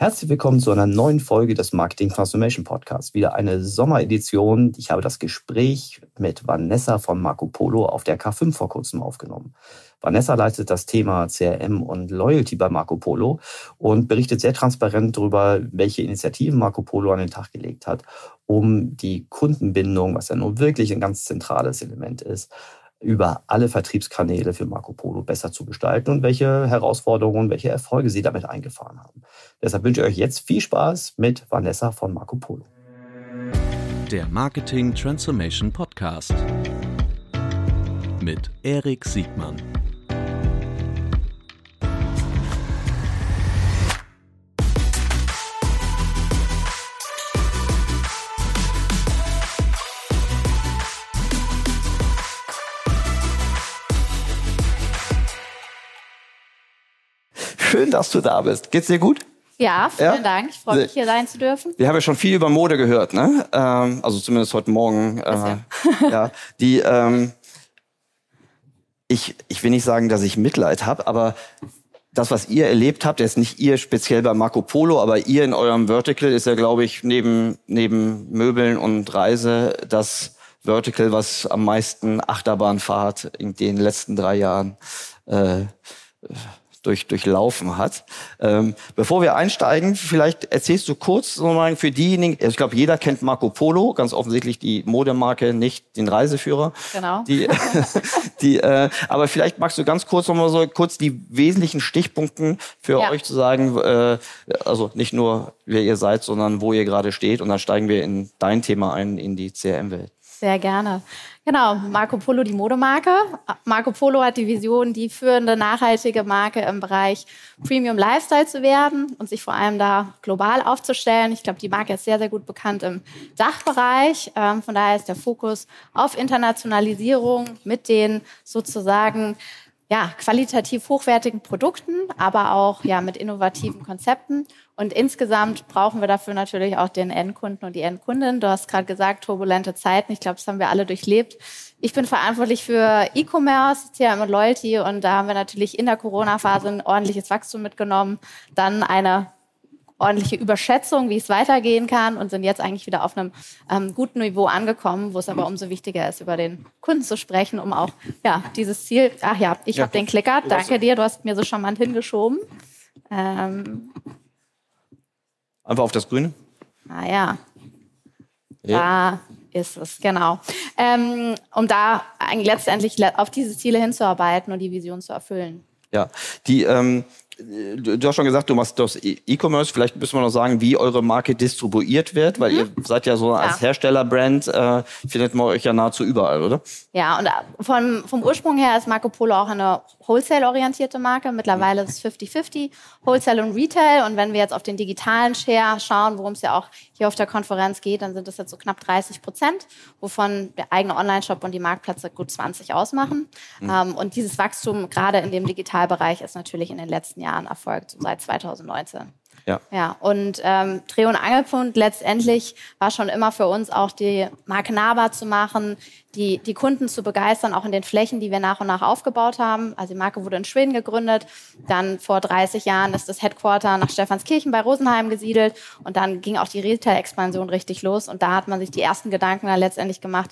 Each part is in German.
Herzlich willkommen zu einer neuen Folge des Marketing Transformation Podcasts. Wieder eine Sommeredition. Ich habe das Gespräch mit Vanessa von Marco Polo auf der K5 vor kurzem aufgenommen. Vanessa leitet das Thema CRM und Loyalty bei Marco Polo und berichtet sehr transparent darüber, welche Initiativen Marco Polo an den Tag gelegt hat, um die Kundenbindung, was ja nun wirklich ein ganz zentrales Element ist, über alle Vertriebskanäle für Marco Polo besser zu gestalten und welche Herausforderungen, welche Erfolge Sie damit eingefahren haben. Deshalb wünsche ich euch jetzt viel Spaß mit Vanessa von Marco Polo. Der Marketing Transformation Podcast mit Erik Siegmann. Schön, dass du da bist. Geht's dir gut? Ja, vielen ja? Dank. Ich freue mich, hier sein zu dürfen. Wir haben ja schon viel über Mode gehört, ne? Ähm, also zumindest heute Morgen. Äh, ja, die, ähm, ich, ich will nicht sagen, dass ich Mitleid habe, aber das, was ihr erlebt habt, jetzt nicht ihr speziell bei Marco Polo, aber ihr in eurem Vertical ist ja, glaube ich, neben, neben Möbeln und Reise das Vertical, was am meisten Achterbahnfahrt in den letzten drei Jahren äh, durch, durchlaufen hat. Ähm, bevor wir einsteigen, vielleicht erzählst du kurz nochmal für diejenigen, also ich glaube, jeder kennt Marco Polo, ganz offensichtlich die Modemarke, nicht den Reiseführer. Genau. Die, die, äh, aber vielleicht magst du ganz kurz nochmal so kurz die wesentlichen Stichpunkten für ja. euch zu sagen, äh, also nicht nur wer ihr seid, sondern wo ihr gerade steht und dann steigen wir in dein Thema ein, in die CRM-Welt. Sehr gerne. Genau, Marco Polo, die Modemarke. Marco Polo hat die Vision, die führende nachhaltige Marke im Bereich Premium Lifestyle zu werden und sich vor allem da global aufzustellen. Ich glaube, die Marke ist sehr, sehr gut bekannt im Dachbereich. Ähm, von daher ist der Fokus auf Internationalisierung mit den sozusagen ja, qualitativ hochwertigen Produkten, aber auch ja, mit innovativen Konzepten. Und insgesamt brauchen wir dafür natürlich auch den Endkunden und die Endkundin. Du hast gerade gesagt, turbulente Zeiten. Ich glaube, das haben wir alle durchlebt. Ich bin verantwortlich für E-Commerce, CRM und Loyalty. Und da haben wir natürlich in der Corona-Phase ein ordentliches Wachstum mitgenommen. Dann eine ordentliche Überschätzung, wie es weitergehen kann und sind jetzt eigentlich wieder auf einem ähm, guten Niveau angekommen, wo es aber umso wichtiger ist, über den Kunden zu sprechen, um auch ja dieses Ziel. Ach ja, ich ja. habe den Klicker. Danke dir, du hast mir so charmant hingeschoben. Ähm, Einfach auf das Grüne. Ah ja. ja. Da ist es, genau. Ähm, um da eigentlich letztendlich auf diese Ziele hinzuarbeiten und die Vision zu erfüllen. Ja, die ähm, du hast schon gesagt, du machst das E-Commerce. Vielleicht müssen wir noch sagen, wie eure Marke distribuiert wird, weil mhm. ihr seid ja so als ja. Herstellerbrand, äh, findet man euch ja nahezu überall, oder? Ja, und äh, vom, vom Ursprung her ist Marco Polo auch eine Wholesale-orientierte Marke. Mittlerweile ist es 50-50, Wholesale und Retail. Und wenn wir jetzt auf den digitalen Share schauen, worum es ja auch hier auf der Konferenz geht, dann sind das jetzt so knapp 30 Prozent, wovon der eigene Online-Shop und die Marktplätze gut 20 ausmachen. Mhm. Ähm, und dieses Wachstum gerade in dem Digitalbereich ist natürlich in den letzten Jahren Jahren erfolgt, so seit 2019. Ja. ja, und ähm, Dreh- und Angelpunkt letztendlich war schon immer für uns auch die Marke nahbar zu machen, die, die Kunden zu begeistern, auch in den Flächen, die wir nach und nach aufgebaut haben. Also die Marke wurde in Schweden gegründet, dann vor 30 Jahren ist das Headquarter nach Stephanskirchen bei Rosenheim gesiedelt und dann ging auch die Retail-Expansion richtig los und da hat man sich die ersten Gedanken dann letztendlich gemacht,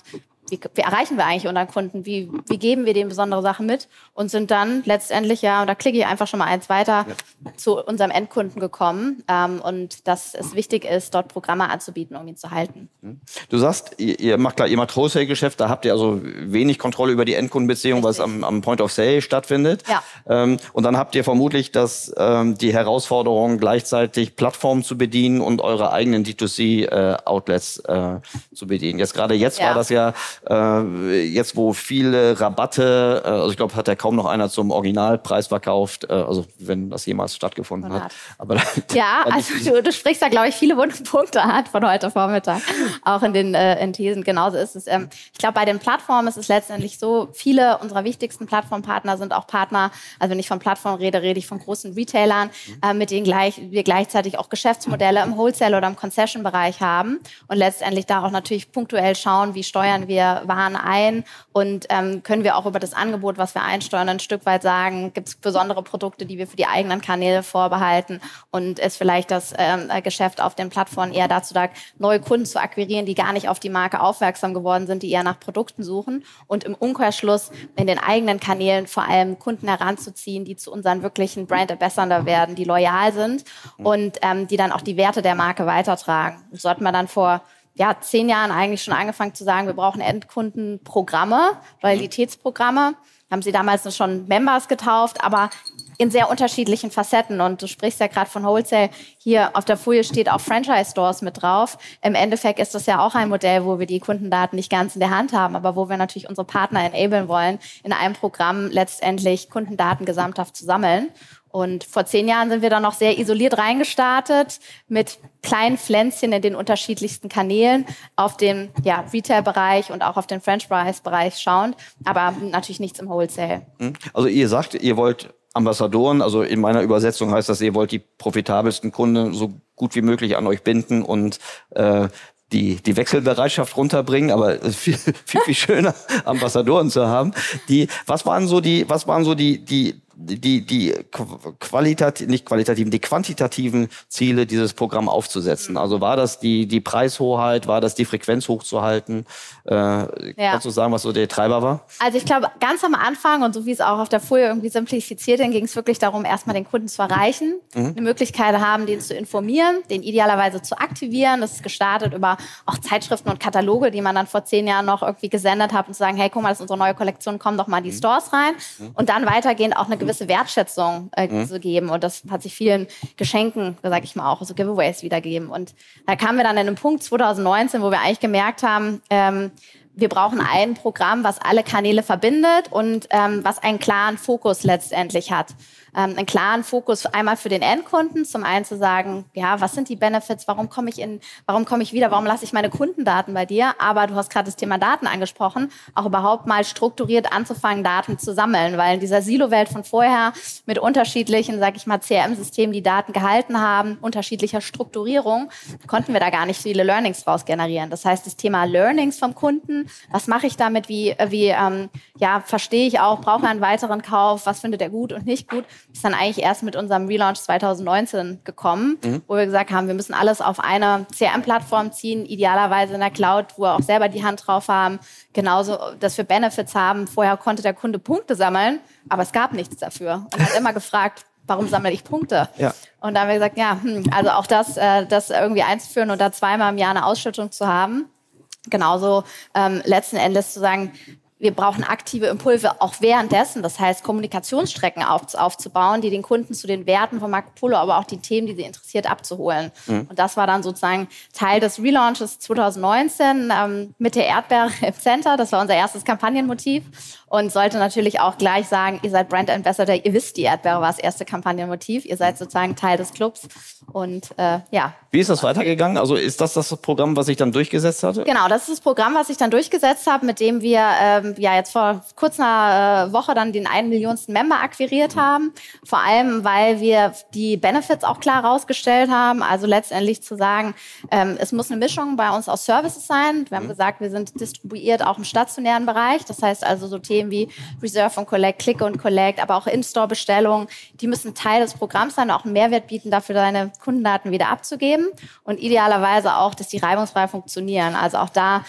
wie, wie erreichen wir eigentlich unseren Kunden? Wie, wie geben wir denen besondere Sachen mit? Und sind dann letztendlich, ja, und da klicke ich einfach schon mal eins weiter, ja. zu unserem Endkunden gekommen. Ähm, und dass es wichtig ist, dort Programme anzubieten, um ihn zu halten. Mhm. Du sagst, ihr, ihr macht klar, ihr macht Wholesale-Geschäft, da habt ihr also wenig Kontrolle über die Endkundenbeziehung, es am, am, Point of Sale stattfindet. Ja. Ähm, und dann habt ihr vermutlich das, ähm, die Herausforderung, gleichzeitig Plattformen zu bedienen und eure eigenen D2C-Outlets äh, äh, zu bedienen. Jetzt gerade jetzt ja. war das ja äh, jetzt, wo viele Rabatte, äh, also ich glaube, hat ja kaum noch einer zum Originalpreis verkauft, äh, also wenn das jemals stattgefunden hat. Aber ja, also du, du sprichst da, glaube ich, viele wunde Punkte an von heute Vormittag, auch in den äh, in Thesen. Genauso ist es. Ähm, ich glaube, bei den Plattformen ist es letztendlich so, viele unserer wichtigsten Plattformpartner sind auch Partner, also wenn ich von Plattformen rede, rede ich von großen Retailern, äh, mit denen gleich, wir gleichzeitig auch Geschäftsmodelle im Wholesale oder im Concession-Bereich haben und letztendlich da auch natürlich punktuell schauen, wie steuern wir wir Waren ein und ähm, können wir auch über das Angebot, was wir einsteuern, ein Stück weit sagen, gibt es besondere Produkte, die wir für die eigenen Kanäle vorbehalten und ist vielleicht das ähm, Geschäft auf den Plattformen eher dazu da, neue Kunden zu akquirieren, die gar nicht auf die Marke aufmerksam geworden sind, die eher nach Produkten suchen und im Umkehrschluss in den eigenen Kanälen vor allem Kunden heranzuziehen, die zu unseren wirklichen Brand Ambassador werden, die loyal sind und ähm, die dann auch die Werte der Marke weitertragen. Das sollten wir dann vor ja, zehn Jahren eigentlich schon angefangen zu sagen, wir brauchen Endkundenprogramme, Loyalitätsprogramme. Haben sie damals schon Members getauft, aber in sehr unterschiedlichen Facetten. Und du sprichst ja gerade von Wholesale. Hier auf der Folie steht auch Franchise-Stores mit drauf. Im Endeffekt ist das ja auch ein Modell, wo wir die Kundendaten nicht ganz in der Hand haben, aber wo wir natürlich unsere Partner enablen wollen, in einem Programm letztendlich Kundendaten gesamthaft zu sammeln. Und vor zehn Jahren sind wir dann noch sehr isoliert reingestartet mit kleinen Pflänzchen in den unterschiedlichsten Kanälen auf den ja, Retail-Bereich und auch auf den Franchise-Bereich schauend, aber natürlich nichts im Wholesale. Hm. Also ihr sagt, ihr wollt Ambassadoren, also in meiner Übersetzung heißt das, ihr wollt die profitabelsten Kunden so gut wie möglich an euch binden und äh, die, die Wechselbereitschaft runterbringen, aber viel, viel, viel schöner, Ambassadoren zu haben. Die, was waren so die, was waren so die, die, die, die qualitativ, nicht qualitativen, die quantitativen Ziele dieses Programm aufzusetzen. Also war das die, die Preishoheit, war das die Frequenz hochzuhalten? Äh, ja. Kannst du sagen, was so der Treiber war? Also ich glaube, ganz am Anfang und so wie es auch auf der Folie irgendwie simplifiziert, dann ging es wirklich darum, erstmal den Kunden zu erreichen, mhm. eine Möglichkeit haben, den zu informieren, den idealerweise zu aktivieren. Das ist gestartet über auch Zeitschriften und Kataloge, die man dann vor zehn Jahren noch irgendwie gesendet hat und zu sagen, hey, guck mal, das ist unsere neue Kollektion, komm doch mal in die mhm. Stores rein. Mhm. Und dann weitergehend auch eine gewisse gewisse Wertschätzung äh, mhm. zu geben. Und das hat sich vielen Geschenken, sage ich mal auch, so Giveaways wiedergeben. Und da kamen wir dann in einem Punkt 2019, wo wir eigentlich gemerkt haben, ähm, wir brauchen ein Programm, was alle Kanäle verbindet und ähm, was einen klaren Fokus letztendlich hat ähm, einen klaren Fokus einmal für den Endkunden, zum einen zu sagen, ja, was sind die Benefits, warum komme ich in, warum komme ich wieder, warum lasse ich meine Kundendaten bei dir? Aber du hast gerade das Thema Daten angesprochen, auch überhaupt mal strukturiert anzufangen, Daten zu sammeln, weil in dieser Silo-Welt von vorher mit unterschiedlichen, sag ich mal, CRM-Systemen, die Daten gehalten haben, unterschiedlicher Strukturierung, konnten wir da gar nicht viele Learnings draus generieren. Das heißt, das Thema Learnings vom Kunden, was mache ich damit, wie, wie ähm, ja, verstehe ich auch, brauche er einen weiteren Kauf, was findet er gut und nicht gut, ist dann eigentlich erst mit unserem Relaunch 2019 gekommen, mhm. wo wir gesagt haben, wir müssen alles auf eine CRM-Plattform ziehen, idealerweise in der Cloud, wo wir auch selber die Hand drauf haben, genauso, dass wir Benefits haben. Vorher konnte der Kunde Punkte sammeln, aber es gab nichts dafür und hat immer gefragt, warum sammle ich Punkte? Ja. Und da haben wir gesagt, ja, hm, also auch das, äh, das irgendwie einzuführen und da zweimal im Jahr eine Ausschüttung zu haben. Genauso ähm, letzten Endes zu sagen, wir brauchen aktive Impulse auch währenddessen, das heißt Kommunikationsstrecken auf, aufzubauen, die den Kunden zu den Werten von Marco Polo, aber auch die Themen, die sie interessiert, abzuholen. Mhm. Und das war dann sozusagen Teil des Relaunches 2019 ähm, mit der Erdbeere im Center. Das war unser erstes Kampagnenmotiv und sollte natürlich auch gleich sagen, ihr seid Brand Ambassador, ihr wisst, die Erdbeere war das erste Kampagnenmotiv, ihr seid sozusagen Teil des Clubs und äh, ja. Wie ist das weitergegangen? Also ist das das Programm, was sich dann durchgesetzt hatte? Genau, das ist das Programm, was ich dann durchgesetzt habe, mit dem wir ähm, ja jetzt vor kurz einer äh, Woche dann den einen Millionsten Member akquiriert haben. Vor allem, weil wir die Benefits auch klar rausgestellt haben. Also letztendlich zu sagen, ähm, es muss eine Mischung bei uns aus Services sein. Wir haben mhm. gesagt, wir sind distribuiert auch im stationären Bereich. Das heißt also so Themen Themen wie Reserve und Collect, Click und Collect, aber auch In-Store-Bestellungen, die müssen Teil des Programms sein, auch einen Mehrwert bieten, dafür deine Kundendaten wieder abzugeben und idealerweise auch, dass die reibungsfrei funktionieren. Also auch da,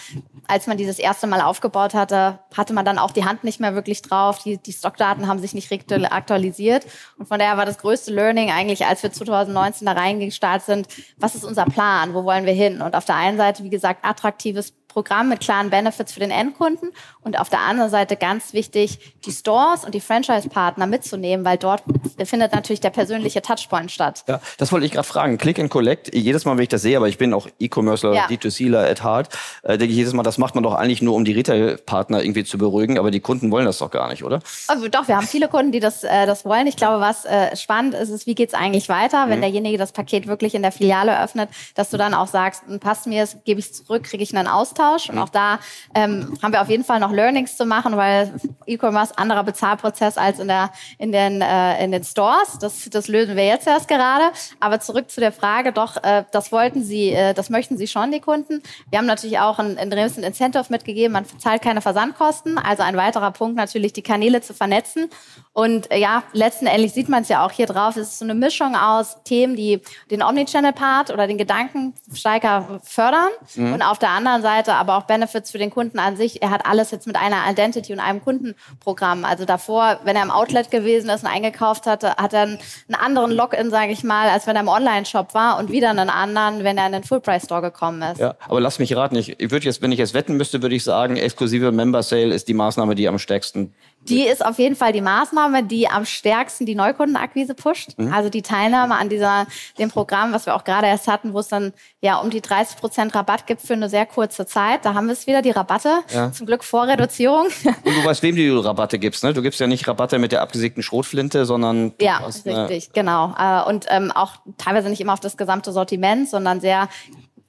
als man dieses erste Mal aufgebaut hatte, hatte man dann auch die Hand nicht mehr wirklich drauf. Die, die Stockdaten haben sich nicht aktualisiert und von daher war das größte Learning eigentlich, als wir 2019 da reingestartet sind, was ist unser Plan, wo wollen wir hin? Und auf der einen Seite, wie gesagt, attraktives Programm mit klaren Benefits für den Endkunden und auf der anderen Seite ganz wichtig, die Stores und die Franchise-Partner mitzunehmen, weil dort findet natürlich der persönliche Touchpoint statt. Ja, das wollte ich gerade fragen. Click and Collect, jedes Mal, wenn ich das sehe, aber ich bin auch E-Commercer, ja. D2Cler at heart, äh, denke ich jedes Mal, das macht man doch eigentlich nur, um die Retail-Partner irgendwie zu beruhigen, aber die Kunden wollen das doch gar nicht, oder? Also doch, wir haben viele Kunden, die das, äh, das wollen. Ich glaube, was äh, spannend ist, ist, wie geht's eigentlich weiter, wenn mhm. derjenige das Paket wirklich in der Filiale öffnet, dass du dann auch sagst, hm, passt mir es, gebe ich zurück, kriege ich einen Austausch Austausch. Und auch da ähm, haben wir auf jeden Fall noch Learnings zu machen, weil E-Commerce anderer Bezahlprozess als in, der, in, den, äh, in den Stores. Das, das lösen wir jetzt erst gerade. Aber zurück zu der Frage, doch, äh, das wollten Sie, äh, das möchten Sie schon, die Kunden. Wir haben natürlich auch ein, ein Incentive mitgegeben, man zahlt keine Versandkosten. Also ein weiterer Punkt natürlich, die Kanäle zu vernetzen. Und äh, ja, letzten Endes sieht man es ja auch hier drauf. Es ist so eine Mischung aus Themen, die den Omnichannel-Part oder den Gedanken stärker fördern mhm. und auf der anderen Seite aber auch Benefits für den Kunden an sich. Er hat alles jetzt mit einer Identity und einem Kundenprogramm. Also davor, wenn er im Outlet gewesen ist und eingekauft hatte, hat er einen anderen Login, sage ich mal, als wenn er im Online-Shop war und wieder einen anderen, wenn er in den Full-Price-Store gekommen ist. Ja, aber lass mich raten. Ich, ich würde jetzt, wenn ich jetzt wetten müsste, würde ich sagen, exklusive Member Sale ist die Maßnahme, die am stärksten die ist auf jeden Fall die Maßnahme, die am stärksten die Neukundenakquise pusht. Mhm. Also die Teilnahme an dieser, dem Programm, was wir auch gerade erst hatten, wo es dann ja um die 30 Prozent Rabatt gibt für eine sehr kurze Zeit. Da haben wir es wieder, die Rabatte. Ja. Zum Glück vor Reduzierung. Und du weißt, wem du Rabatte gibst, ne? Du gibst ja nicht Rabatte mit der abgesägten Schrotflinte, sondern ja, richtig, genau. Äh, und ähm, auch teilweise nicht immer auf das gesamte Sortiment, sondern sehr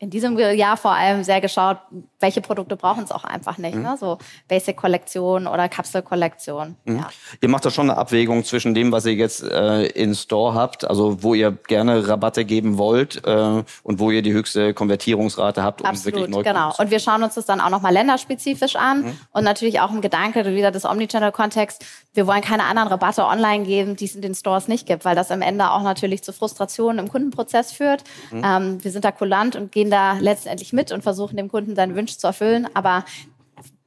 in diesem Jahr vor allem sehr geschaut, welche Produkte brauchen es auch einfach nicht. Mhm. Ne? So Basic-Kollektion oder Kapsel-Kollektion. Mhm. Ja. Ihr macht da schon eine Abwägung zwischen dem, was ihr jetzt äh, in Store habt, also wo ihr gerne Rabatte geben wollt äh, und wo ihr die höchste Konvertierungsrate habt, um Absolut, wirklich neu genau. Und wir schauen uns das dann auch nochmal länderspezifisch an mhm. und natürlich auch im Gedanke wieder des Omnichannel-Kontext. Wir wollen keine anderen Rabatte online geben, die es in den Stores nicht gibt, weil das am Ende auch natürlich zu Frustrationen im Kundenprozess führt. Mhm. Ähm, wir sind da kulant und gehen da letztendlich mit und versuchen dem Kunden seine Wünsche zu erfüllen. Aber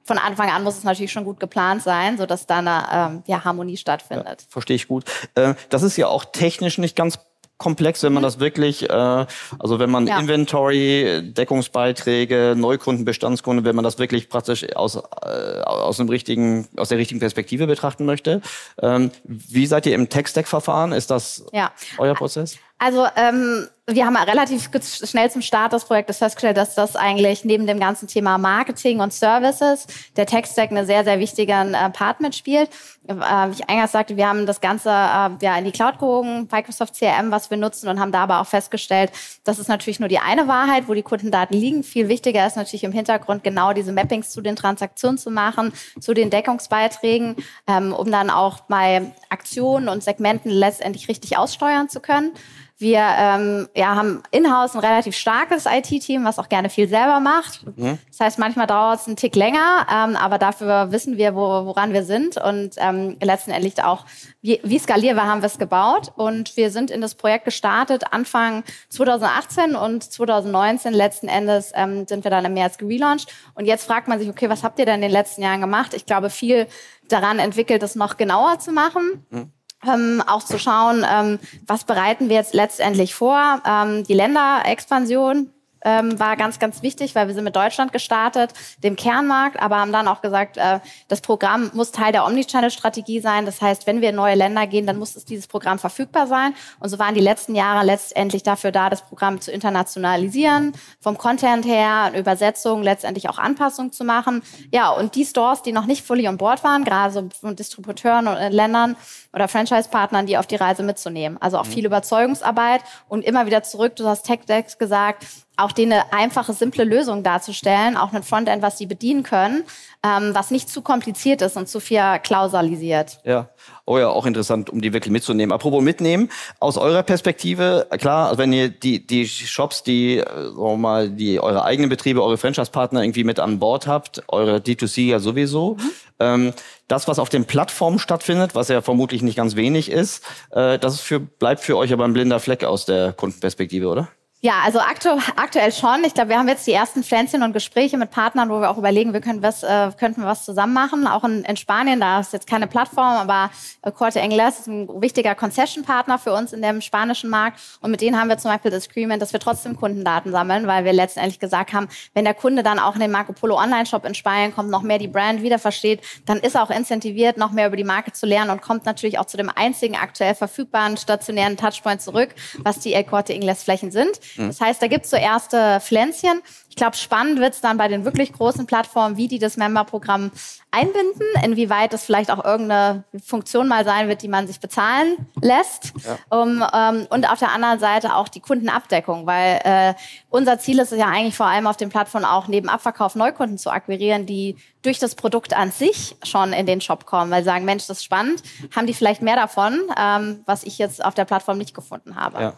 von Anfang an muss es natürlich schon gut geplant sein, sodass da eine ähm, ja, Harmonie stattfindet. Ja, verstehe ich gut. Äh, das ist ja auch technisch nicht ganz komplex, wenn man mhm. das wirklich, äh, also wenn man ja. Inventory, Deckungsbeiträge, Neukunden, Bestandskunden, wenn man das wirklich praktisch aus, äh, aus dem richtigen, aus der richtigen Perspektive betrachten möchte. Ähm, wie seid ihr im Tech-Stack-Verfahren? Ist das ja. euer Prozess? Also ähm, wir haben relativ schnell zum Start des Projektes festgestellt, dass das eigentlich neben dem ganzen Thema Marketing und Services der Tech-Stack eine sehr, sehr wichtigen äh, Part mitspielt. Äh, wie ich eingangs sagte, wir haben das Ganze äh, ja in die Cloud gehoben, Microsoft CRM, was wir nutzen und haben da aber auch festgestellt, das ist natürlich nur die eine Wahrheit, wo die Kundendaten liegen. Viel wichtiger ist natürlich im Hintergrund genau diese Mappings zu den Transaktionen zu machen, zu den Deckungsbeiträgen, ähm, um dann auch bei Aktionen und Segmenten letztendlich richtig aussteuern zu können. Wir ähm, ja, haben in-house ein relativ starkes IT-Team, was auch gerne viel selber macht. Mhm. Das heißt, manchmal dauert es einen Tick länger, ähm, aber dafür wissen wir, wo, woran wir sind und ähm, letztendlich auch, wie, wie skalierbar haben wir es gebaut. Und wir sind in das Projekt gestartet Anfang 2018 und 2019 letzten Endes ähm, sind wir dann im März gelauncht. Und jetzt fragt man sich, okay, was habt ihr denn in den letzten Jahren gemacht? Ich glaube, viel daran entwickelt, es noch genauer zu machen. Mhm ähm, auch zu schauen, ähm, was bereiten wir jetzt letztendlich vor. Ähm, die Länderexpansion ähm, war ganz, ganz wichtig, weil wir sind mit Deutschland gestartet, dem Kernmarkt, aber haben dann auch gesagt, äh, das Programm muss Teil der Omnichannel-Strategie sein. Das heißt, wenn wir in neue Länder gehen, dann muss es dieses Programm verfügbar sein. Und so waren die letzten Jahre letztendlich dafür da, das Programm zu internationalisieren, vom Content her, Übersetzung, letztendlich auch Anpassung zu machen. Ja, und die Stores, die noch nicht fully on board waren, gerade so von Distributeuren und Ländern oder Franchise-Partnern, die auf die Reise mitzunehmen. Also auch mhm. viel Überzeugungsarbeit und immer wieder zurück, du hast TechDex gesagt, auch denen eine einfache, simple Lösung darzustellen, auch ein Frontend, was sie bedienen können, ähm, was nicht zu kompliziert ist und zu viel klausalisiert. Ja, oh ja, auch interessant, um die wirklich mitzunehmen. Apropos mitnehmen, aus eurer Perspektive, klar, also wenn ihr die, die Shops, die, äh, sagen wir mal, die eure eigenen Betriebe, eure Franchise-Partner irgendwie mit an Bord habt, eure D2C ja sowieso, mhm. ähm, das, was auf den Plattformen stattfindet, was ja vermutlich nicht ganz wenig ist, äh, das für, bleibt für euch aber ein blinder Fleck aus der Kundenperspektive, oder? Ja, also aktu aktuell schon. Ich glaube, wir haben jetzt die ersten Pflänzchen und Gespräche mit Partnern, wo wir auch überlegen, wir können was, äh, könnten wir was zusammen machen. Auch in, in Spanien, da ist jetzt keine Plattform, aber äh, Corte Inglés ist ein wichtiger Concession-Partner für uns in dem spanischen Markt. Und mit denen haben wir zum Beispiel das Agreement, dass wir trotzdem Kundendaten sammeln, weil wir letztendlich gesagt haben, wenn der Kunde dann auch in den Marco Polo Online-Shop in Spanien kommt, noch mehr die Brand wieder versteht, dann ist er auch incentiviert, noch mehr über die Marke zu lernen und kommt natürlich auch zu dem einzigen aktuell verfügbaren stationären Touchpoint zurück, was die El Corte Inglés Flächen sind. Mhm. Das heißt, da gibt es so erste Pflänzchen. Ich glaube, spannend wird es dann bei den wirklich großen Plattformen, wie die das Member-Programm einbinden, inwieweit das vielleicht auch irgendeine Funktion mal sein wird, die man sich bezahlen lässt. Ja. Um, ähm, und auf der anderen Seite auch die Kundenabdeckung, weil äh, unser Ziel ist es ja eigentlich vor allem auf den Plattformen auch neben Abverkauf Neukunden zu akquirieren, die durch das Produkt an sich schon in den Shop kommen, weil sie sagen, Mensch, das ist spannend, haben die vielleicht mehr davon, ähm, was ich jetzt auf der Plattform nicht gefunden habe. Ja.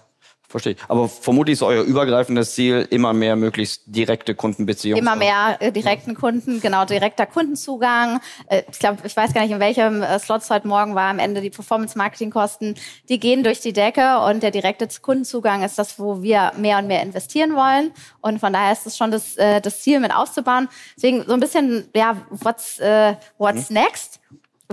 Verstehe ich. Aber vermutlich ist euer übergreifendes Ziel immer mehr möglichst direkte Kundenbeziehungen. Immer mehr äh, direkten Kunden, genau, direkter Kundenzugang. Äh, ich glaube, ich weiß gar nicht, in welchem äh, Slot es heute Morgen war, am Ende die Performance-Marketing-Kosten, die gehen durch die Decke und der direkte Kundenzugang ist das, wo wir mehr und mehr investieren wollen. Und von daher ist es schon das, äh, das Ziel mit aufzubauen. Deswegen so ein bisschen, ja, what's, äh, what's mhm. next?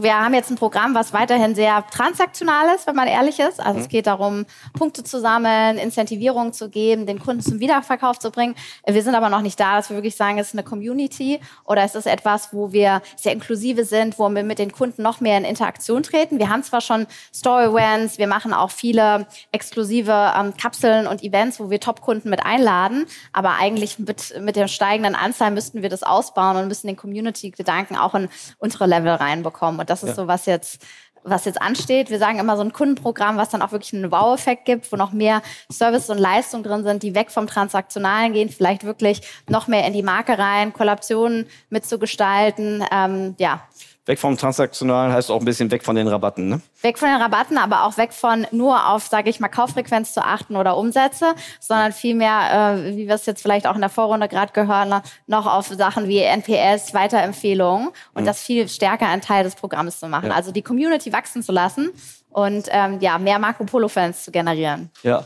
Wir haben jetzt ein Programm, was weiterhin sehr transaktional ist, wenn man ehrlich ist. Also mhm. es geht darum, Punkte zu sammeln, Incentivierung zu geben, den Kunden zum Wiederverkauf zu bringen. Wir sind aber noch nicht da, dass wir wirklich sagen, es ist eine Community oder es ist etwas, wo wir sehr inklusive sind, wo wir mit den Kunden noch mehr in Interaktion treten. Wir haben zwar schon Story-Events, wir machen auch viele exklusive ähm, Kapseln und Events, wo wir Top-Kunden mit einladen, aber eigentlich mit, mit der steigenden Anzahl müssten wir das ausbauen und müssen den Community-Gedanken auch in unsere Level reinbekommen. Und das ist ja. so, was jetzt was jetzt ansteht. Wir sagen immer so ein Kundenprogramm, was dann auch wirklich einen Wow-Effekt gibt, wo noch mehr Service und Leistung drin sind, die weg vom Transaktionalen gehen, vielleicht wirklich noch mehr in die Marke rein, Kollaborationen mitzugestalten. Ähm, ja, Weg vom Transaktionalen heißt auch ein bisschen weg von den Rabatten, ne? Weg von den Rabatten, aber auch weg von nur auf, sage ich mal, Kauffrequenz zu achten oder Umsätze, sondern vielmehr, äh, wie wir es jetzt vielleicht auch in der Vorrunde gerade gehören, noch auf Sachen wie NPS, Weiterempfehlungen und mhm. das viel stärker ein Teil des Programms zu machen. Ja. Also die Community wachsen zu lassen und ähm, ja, mehr Marco Polo-Fans zu generieren. Ja,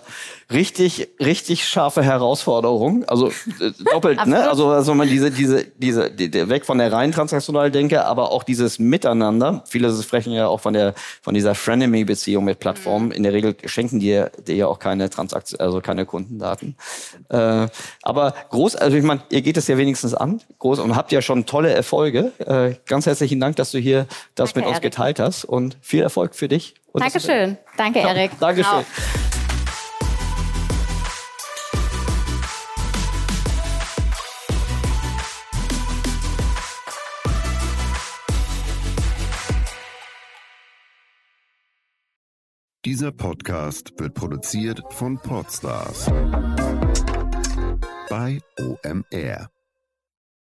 richtig, richtig scharfe Herausforderung. Also äh, doppelt, ne? Also, also man diese, diese, diese, die, die, weg von der rein transaktionalen Denke, aber auch dieses Miteinander. Viele sprechen ja auch von der, von dieser Frenemy-Beziehung mit Plattformen. Mhm. In der Regel schenken die dir ja auch keine Transaktion, also keine Kundendaten. Äh, aber groß, also ich meine, ihr geht es ja wenigstens an, groß und habt ja schon tolle Erfolge. Äh, ganz herzlichen Dank, dass du hier das Danke, mit uns geteilt hast und viel Erfolg für dich und Dankeschön. Danke, Erik. Dankeschön. Dieser Podcast wird produziert von Podstars bei OMR.